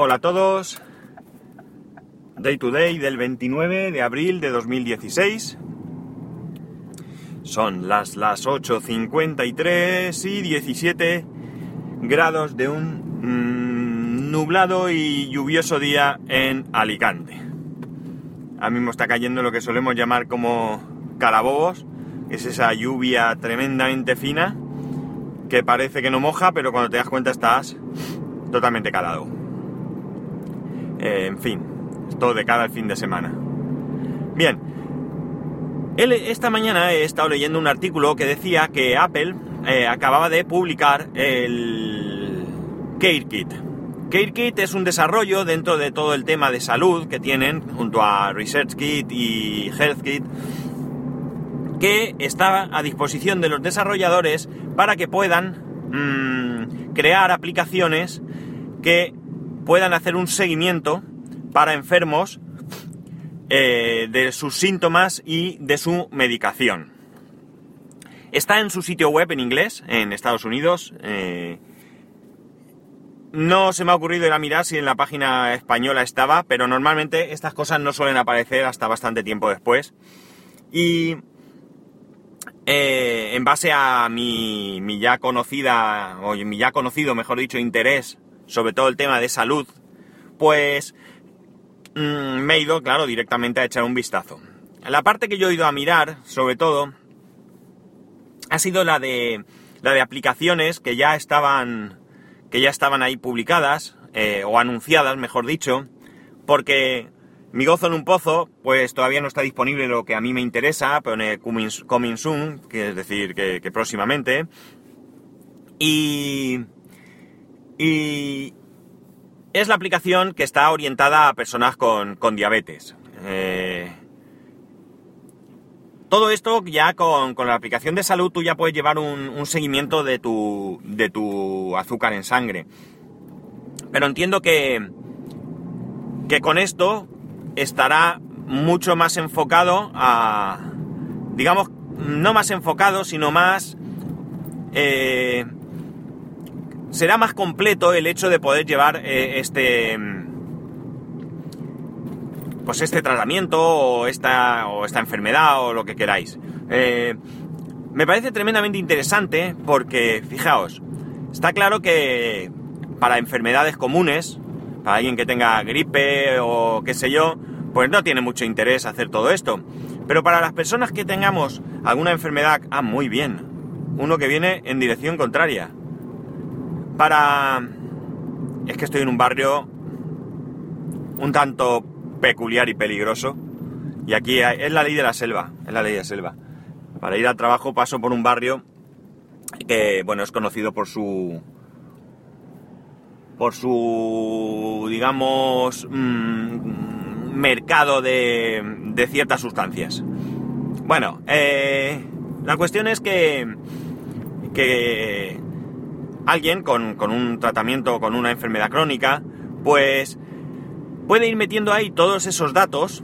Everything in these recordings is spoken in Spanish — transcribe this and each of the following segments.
Hola a todos. Day to day del 29 de abril de 2016. Son las, las 8.53 y 17 grados de un mm, nublado y lluvioso día en Alicante. Ahora mismo está cayendo lo que solemos llamar como calabobos, es esa lluvia tremendamente fina que parece que no moja, pero cuando te das cuenta estás totalmente calado. Eh, en fin, todo de cara al fin de semana. Bien, esta mañana he estado leyendo un artículo que decía que Apple eh, acababa de publicar el CareKit. CareKit es un desarrollo dentro de todo el tema de salud que tienen junto a ResearchKit y HealthKit que está a disposición de los desarrolladores para que puedan mmm, crear aplicaciones que puedan hacer un seguimiento para enfermos eh, de sus síntomas y de su medicación. Está en su sitio web en inglés, en Estados Unidos. Eh, no se me ha ocurrido ir a mirar si en la página española estaba, pero normalmente estas cosas no suelen aparecer hasta bastante tiempo después. Y eh, en base a mi, mi, ya conocida, o mi ya conocido, mejor dicho, interés sobre todo el tema de salud, pues mmm, me he ido, claro, directamente a echar un vistazo. La parte que yo he ido a mirar, sobre todo, ha sido la de la de aplicaciones que ya estaban que ya estaban ahí publicadas eh, o anunciadas, mejor dicho, porque mi gozo en un pozo, pues todavía no está disponible lo que a mí me interesa, coming, coming soon, que es decir, que próximamente. Y, y es la aplicación que está orientada a personas con, con diabetes. Eh, todo esto ya con, con, la aplicación de salud tú ya puedes llevar un, seguimiento de tu, de tu azúcar en sangre. Pero entiendo que, que con esto estará mucho más enfocado a, digamos, no más enfocado, sino más... Eh, será más completo el hecho de poder llevar eh, este pues este tratamiento o esta, o esta enfermedad o lo que queráis. Eh, me parece tremendamente interesante porque, fijaos, está claro que para enfermedades comunes, para alguien que tenga gripe o qué sé yo, pues no tiene mucho interés hacer todo esto. Pero para las personas que tengamos alguna enfermedad, ah, muy bien, uno que viene en dirección contraria. Para... Es que estoy en un barrio un tanto peculiar y peligroso. Y aquí es la ley de la selva, es la ley de la selva. Para ir al trabajo paso por un barrio que, bueno, es conocido por su... por su, digamos, mmm, mercado de, de, ciertas sustancias. Bueno, eh, la cuestión es que, que alguien con, con un tratamiento, con una enfermedad crónica, pues puede ir metiendo ahí todos esos datos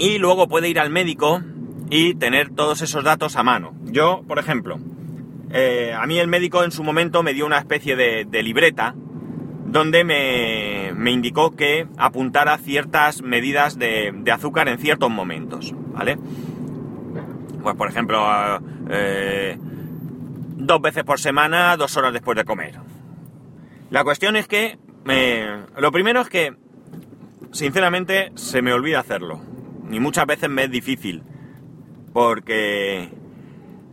y luego puede ir al médico y tener todos esos datos a mano. Yo, por ejemplo, eh, a mí el médico en su momento me dio una especie de, libreta donde me, me, indicó que apuntara ciertas medidas de, de, azúcar en ciertos momentos, ¿vale? Pues por ejemplo, eh, dos veces por semana, dos horas después de comer. La cuestión es que, eh, lo primero es que sinceramente se me olvida hacerlo. Y muchas veces me es difícil. Porque...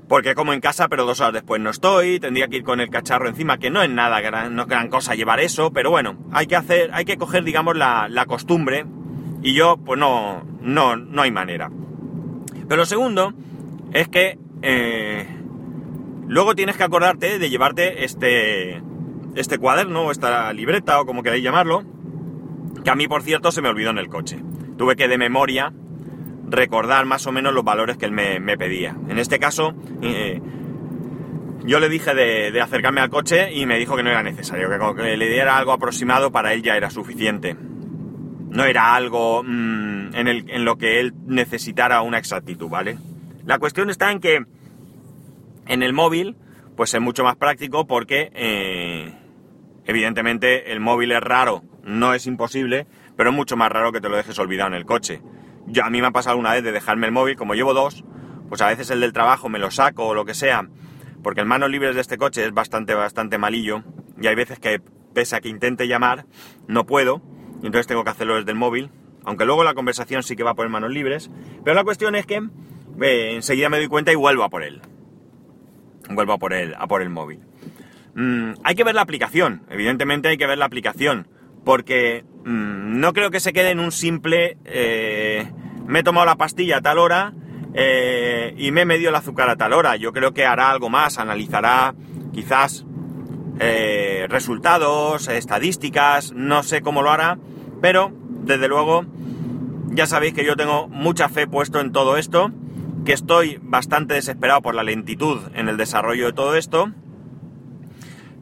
Porque como en casa, pero dos horas después no estoy, tendría que ir con el cacharro encima, que no es nada gran, no gran cosa llevar eso, pero bueno, hay que hacer, hay que coger, digamos, la, la costumbre, y yo, pues no, no, no hay manera. Pero lo segundo es que eh, luego tienes que acordarte de llevarte este, este cuaderno, o esta libreta, o como queráis llamarlo, que a mí, por cierto, se me olvidó en el coche. Tuve que de memoria recordar más o menos los valores que él me, pedía. En este caso, eh, yo le dije de, acercarme al coche y me dijo que no era necesario, que que le diera algo aproximado para él ya era suficiente. No era algo en, el, en lo que él necesitara una exactitud, ¿vale? La cuestión está en que en el móvil, pues es mucho más práctico porque, eh, evidentemente, el móvil es raro no es imposible, pero es mucho más raro que te lo dejes olvidado en el coche. Yo, a mí me ha pasado una vez de dejarme el móvil, como llevo dos, pues a veces el del trabajo me lo saco o lo que sea, porque en manos libres de este coche es bastante, bastante malillo, y hay veces que, pese a que intente llamar, no puedo, y entonces tengo que hacerlo desde el móvil, aunque luego la conversación sí que va por manos libres, pero la cuestión es que eh, enseguida me doy cuenta y vuelvo a por él. Vuelvo a por él, a por el móvil. Mm, hay que ver la aplicación, evidentemente hay que ver la aplicación, porque mm, no creo que se quede en un simple eh, me he tomado la pastilla a tal hora eh, y me he medido el azúcar a tal hora. Yo creo que hará algo más, analizará quizás eh, resultados, estadísticas, no sé cómo lo hará, pero desde luego ya sabéis que yo tengo mucha fe puesto en todo esto, que estoy bastante desesperado por la lentitud en el desarrollo de todo esto,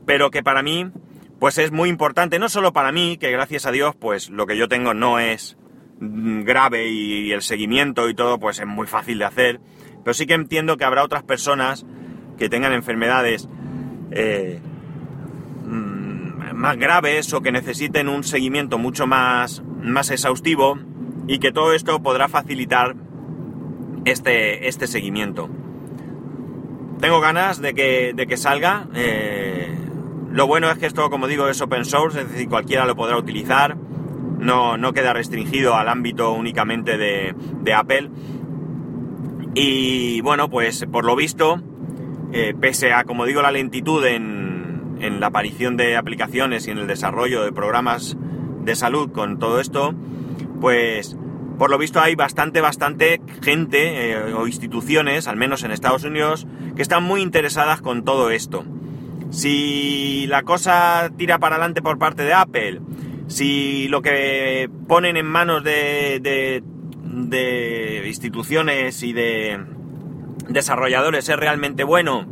pero que para mí pues es muy importante, no solo para mí, que gracias a Dios pues lo que yo tengo no es Mm, grave y el seguimiento y todo, pues es muy fácil de hacer. Pero sí que entiendo que habrá otras personas que tengan enfermedades eh, mm, más graves o que necesiten un seguimiento mucho más, más exhaustivo y que todo esto podrá facilitar este, este seguimiento. Tengo ganas de que, de que salga. Eh, lo bueno es que esto, como digo, es open source, es decir, cualquiera lo podrá utilizar no, queda restringido al ámbito únicamente de, Apple. Y bueno, pues por lo visto, eh, pese a, como digo, la lentitud en, en, la aparición de aplicaciones y en el desarrollo de programas de salud con todo esto, pues por lo visto hay bastante, bastante gente eh, o instituciones, al menos en Estados Unidos, que están muy interesadas con todo esto. Si la cosa tira para adelante por parte de Apple, si lo que ponen en manos de, instituciones y de desarrolladores es realmente bueno,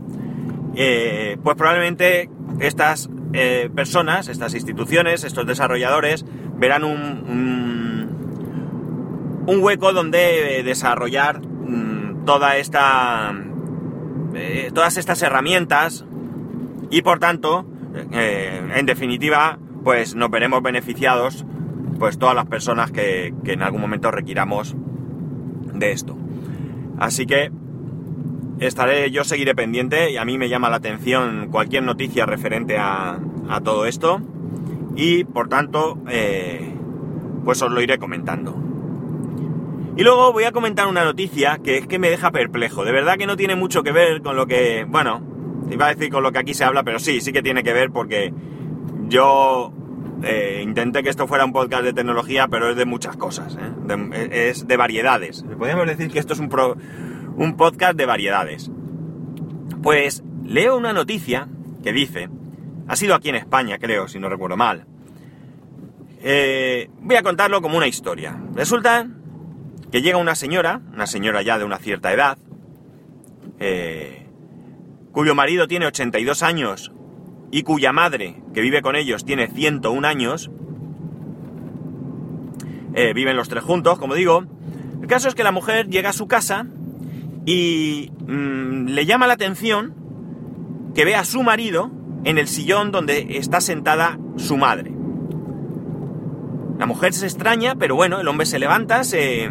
eh, pues probablemente estas eh, personas, estas instituciones, estos desarrolladores verán un, hueco donde desarrollar mm, toda esta, eh, todas estas herramientas y por tanto, en definitiva, pues nos veremos beneficiados pues todas las personas que, en algún momento requiramos de esto. Así que estaré, yo seguiré pendiente y a mí me llama la atención cualquier noticia referente a, todo esto y por tanto eh, pues os lo iré comentando. Y luego voy a comentar una noticia que es que me deja perplejo. De verdad que no tiene mucho que ver con lo que, bueno, iba a decir con lo que aquí se habla, pero sí, sí que tiene que ver porque yo eh, intenté que esto fuera un podcast de tecnología, pero es de muchas cosas, ¿eh? es de variedades. Podríamos decir que esto es un, un podcast de variedades. Pues leo una noticia que dice, ha sido aquí en España, creo, si no recuerdo mal. Eh, voy a contarlo como una historia. Resulta que llega una señora, una señora ya de una cierta edad, cuyo marido tiene 82 años y cuya madre, que vive con ellos, tiene 101 años, eh, viven los tres juntos, como digo. El caso es que la mujer llega a su casa y mm, le llama la atención que ve a su marido en el sillón donde está sentada su madre. La mujer se extraña, pero bueno, el hombre se levanta, se,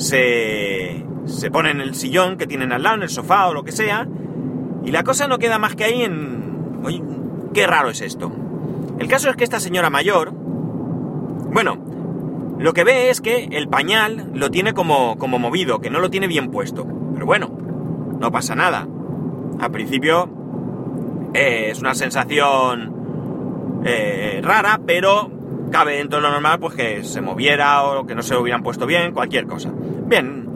se, se pone en el sillón que tienen al lado, en el sofá o lo que sea, y la cosa no queda más que ahí en, Oye, qué raro es esto. El caso es que esta señora mayor, bueno, lo que ve es que el pañal lo tiene como, como movido, que no lo tiene bien puesto. Pero bueno, no pasa nada. Al principio eh, es una sensación eh, rara, pero cabe dentro de lo normal pues que se moviera o que no se hubieran puesto bien, cualquier cosa. Bien,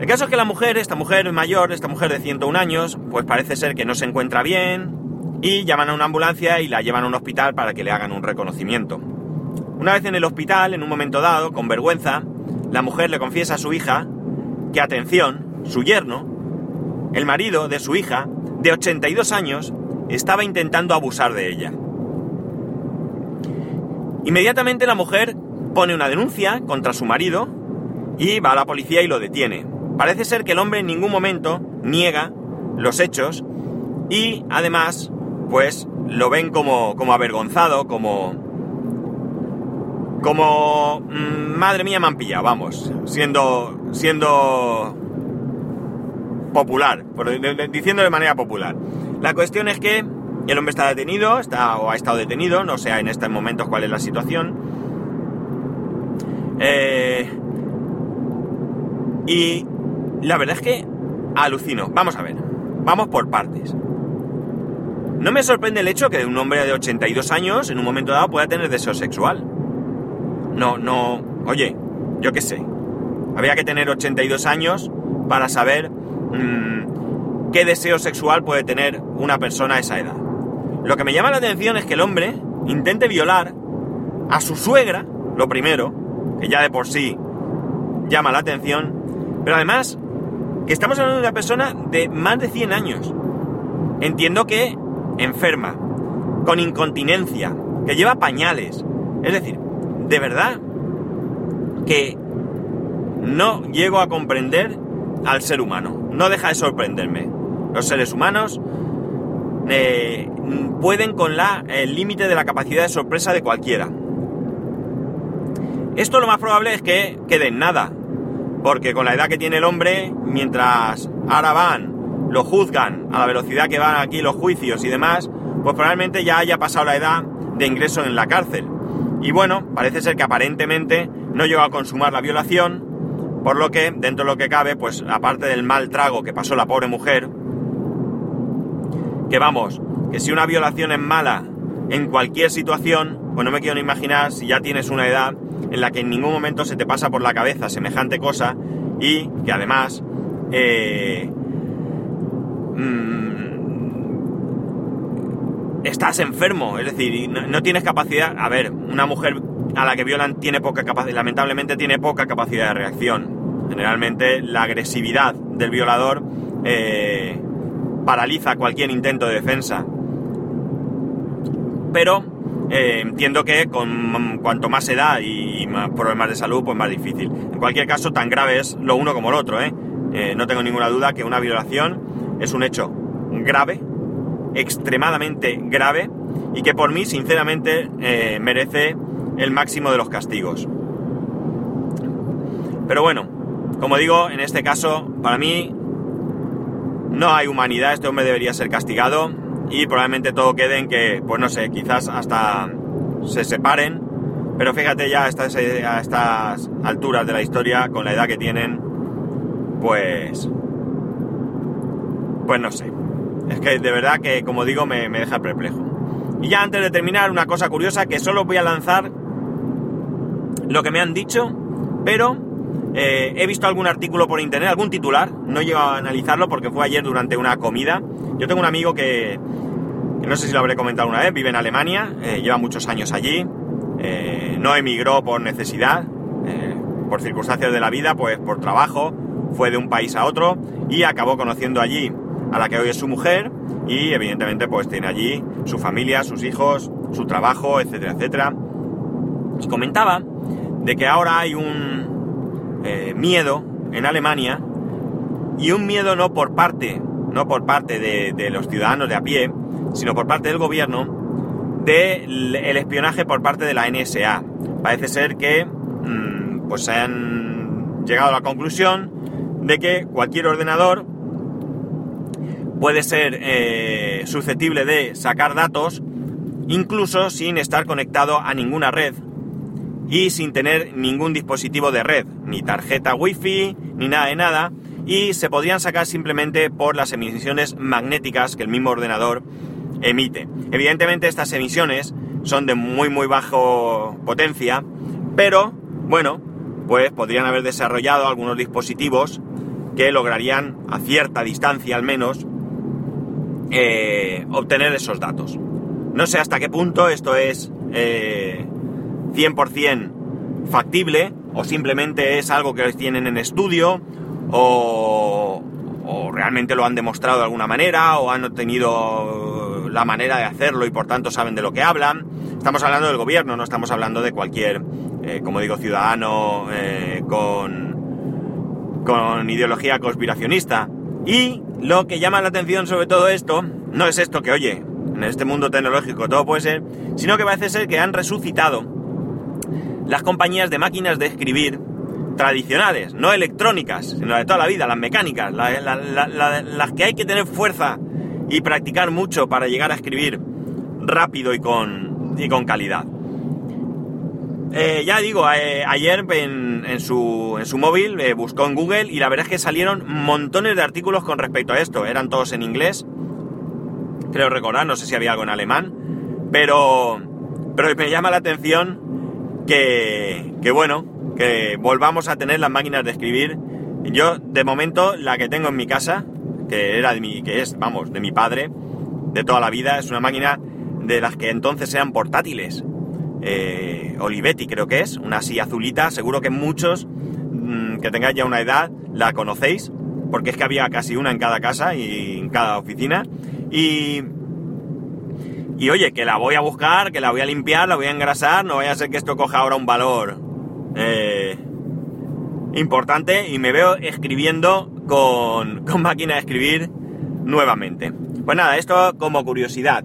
el caso es que la mujer, esta mujer mayor, esta mujer de 101 años, pues parece ser que no se encuentra bien, y llaman a una ambulancia y la llevan a un hospital para que le hagan un reconocimiento. Una vez en el hospital, en un momento dado, con vergüenza, la mujer le confiesa a su hija que, atención, su yerno, el marido de su hija, de 82 años, estaba intentando abusar de ella. Inmediatamente la mujer pone una denuncia contra su marido y va a la policía y lo detiene. Parece ser que el hombre en ningún momento niega los hechos y además pues lo ven como, como avergonzado, como, como mm, madre mía pillado, vamos, siendo siendo popular, diciendo de manera popular. La cuestión es que el hombre está detenido, está o ha estado detenido, no sé en estos momentos cuál es la situación. Eh, y la verdad es que alucino. Vamos a ver, vamos por partes. No me sorprende el hecho que un hombre de 82 años en un momento dado pueda tener deseo sexual. No, no, oye, yo qué sé. Había que tener 82 años para saber mmm, qué deseo sexual puede tener una persona a esa edad. Lo que me llama la atención es que el hombre intente violar a su suegra, lo primero, que ya de por sí llama la atención, pero además que estamos hablando de una persona de más de 100 años. Entiendo que enferma, con incontinencia, que lleva pañales. Es decir, de verdad que no llego a comprender al ser humano. No deja de sorprenderme. Los seres humanos eh, pueden con la, el límite de la capacidad de sorpresa de cualquiera. Esto lo más probable es que quede en nada. Porque con la edad que tiene el hombre, mientras ahora van, lo juzgan a la velocidad que van aquí los juicios y demás, pues probablemente ya haya pasado la edad de ingreso en la cárcel. Y bueno, parece ser que aparentemente no llegó a consumar la violación, por lo que, dentro de lo que cabe, pues aparte del mal trago que pasó la pobre mujer, que vamos, que si una violación es mala en cualquier situación, pues no me quiero ni imaginar si ya tienes una edad en la que en ningún momento se te pasa por la cabeza semejante cosa y que además eh, mm, estás enfermo, es decir, no, tienes capacidad. A ver, una mujer a la que violan tiene poca capacidad, lamentablemente tiene poca capacidad de reacción. Generalmente la agresividad del violador eh, paraliza cualquier intento de defensa. Pero eh, entiendo que con cuanto más edad y más problemas de salud, pues más difícil. En cualquier caso, tan grave es lo uno como lo otro. ¿eh? no tengo ninguna duda que una violación es un hecho grave extremadamente grave y que por mí, sinceramente, eh, merece el máximo de los castigos. Pero bueno, como digo, en este caso, para mí no hay humanidad, este hombre debería ser castigado y probablemente todo quede en que, pues no sé, quizás hasta se separen, pero fíjate ya a estas, a estas alturas de la historia, con la edad que tienen, pues... Pues no sé. Es que de verdad que, como digo, me, deja perplejo. Y ya antes de terminar, una cosa curiosa que solo voy a lanzar lo que me han dicho, pero eh, he visto algún artículo por internet, algún titular, no he llegado a analizarlo porque fue ayer durante una comida. Yo tengo un amigo que, no sé si lo habré comentado una vez, vive en Alemania, eh, lleva muchos años allí, eh, no emigró por necesidad, por circunstancias de la vida, pues por trabajo, fue de un país a otro y acabó conociendo allí a la que hoy es su mujer y evidentemente pues tiene allí su familia, sus hijos, su trabajo, etcétera, etcétera. Y comentaba de que ahora hay un eh, miedo en Alemania y un miedo no por parte, no por parte de, los ciudadanos de a pie, sino por parte del gobierno del espionaje por parte de la NSA. Parece ser que mm, pues se han llegado a la conclusión de que cualquier ordenador puede ser eh, susceptible de sacar datos incluso sin estar conectado a ninguna red y sin tener ningún dispositivo de red, ni tarjeta wifi, ni nada de nada, y se podrían sacar simplemente por las emisiones magnéticas que el mismo ordenador emite. Evidentemente estas emisiones son de muy muy bajo potencia, pero bueno, pues podrían haber desarrollado algunos dispositivos que lograrían a cierta distancia al menos eh, obtener esos datos. No sé hasta qué punto esto es 100% eh, factible o simplemente es algo que tienen en estudio o, realmente lo han demostrado de alguna manera o han obtenido la manera de hacerlo y por tanto saben de lo que hablan. Estamos hablando del gobierno, no estamos hablando de cualquier, eh, como digo, ciudadano con, con ideología conspiracionista. Y lo que llama la atención sobre todo esto, no es esto que, oye, en este mundo tecnológico todo puede ser, sino que parece ser que han resucitado las compañías de máquinas de escribir tradicionales, no electrónicas, sino de toda la vida, las mecánicas, las que hay que tener fuerza y practicar mucho para llegar a escribir rápido y con, y con calidad. Eh, ya digo, eh, ayer en, su, en, su, móvil eh, buscó en Google y la verdad es que salieron montones de artículos con respecto a esto. Eran todos en inglés. Creo recordar, no sé si había algo en alemán. Pero, pero me llama la atención que, bueno, que volvamos a tener las máquinas de escribir. Yo, de momento, la que tengo en mi casa, que era de mi, que es, vamos, de mi padre, de toda la vida, es una máquina de las que entonces eran portátiles. Eh, Olivetti creo que es, una así azulita, seguro que muchos mm, que tengáis ya una edad la conocéis, porque es que había casi una en cada casa y en cada oficina. Y, y oye, que la voy a buscar, que la voy a limpiar, la voy a engrasar, no vaya a ser que esto coja ahora un valor eh, importante y me veo escribiendo con, con máquina de escribir nuevamente. Pues nada, esto como curiosidad.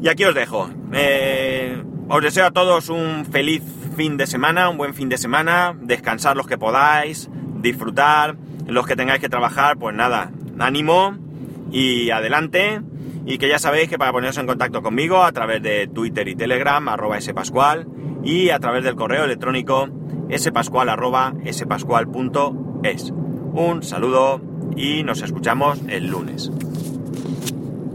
Y aquí os dejo. Eh, os deseo a todos un feliz fin de semana, un buen fin de semana, descansar los que podáis, disfrutar, los que tengáis que trabajar, pues nada, ánimo y adelante. Y que ya sabéis que para poneros en contacto conmigo a través de Twitter y Telegram, arroba spascual, y a través del correo electrónico spascual arroba spascual.es. Un saludo y nos escuchamos el lunes.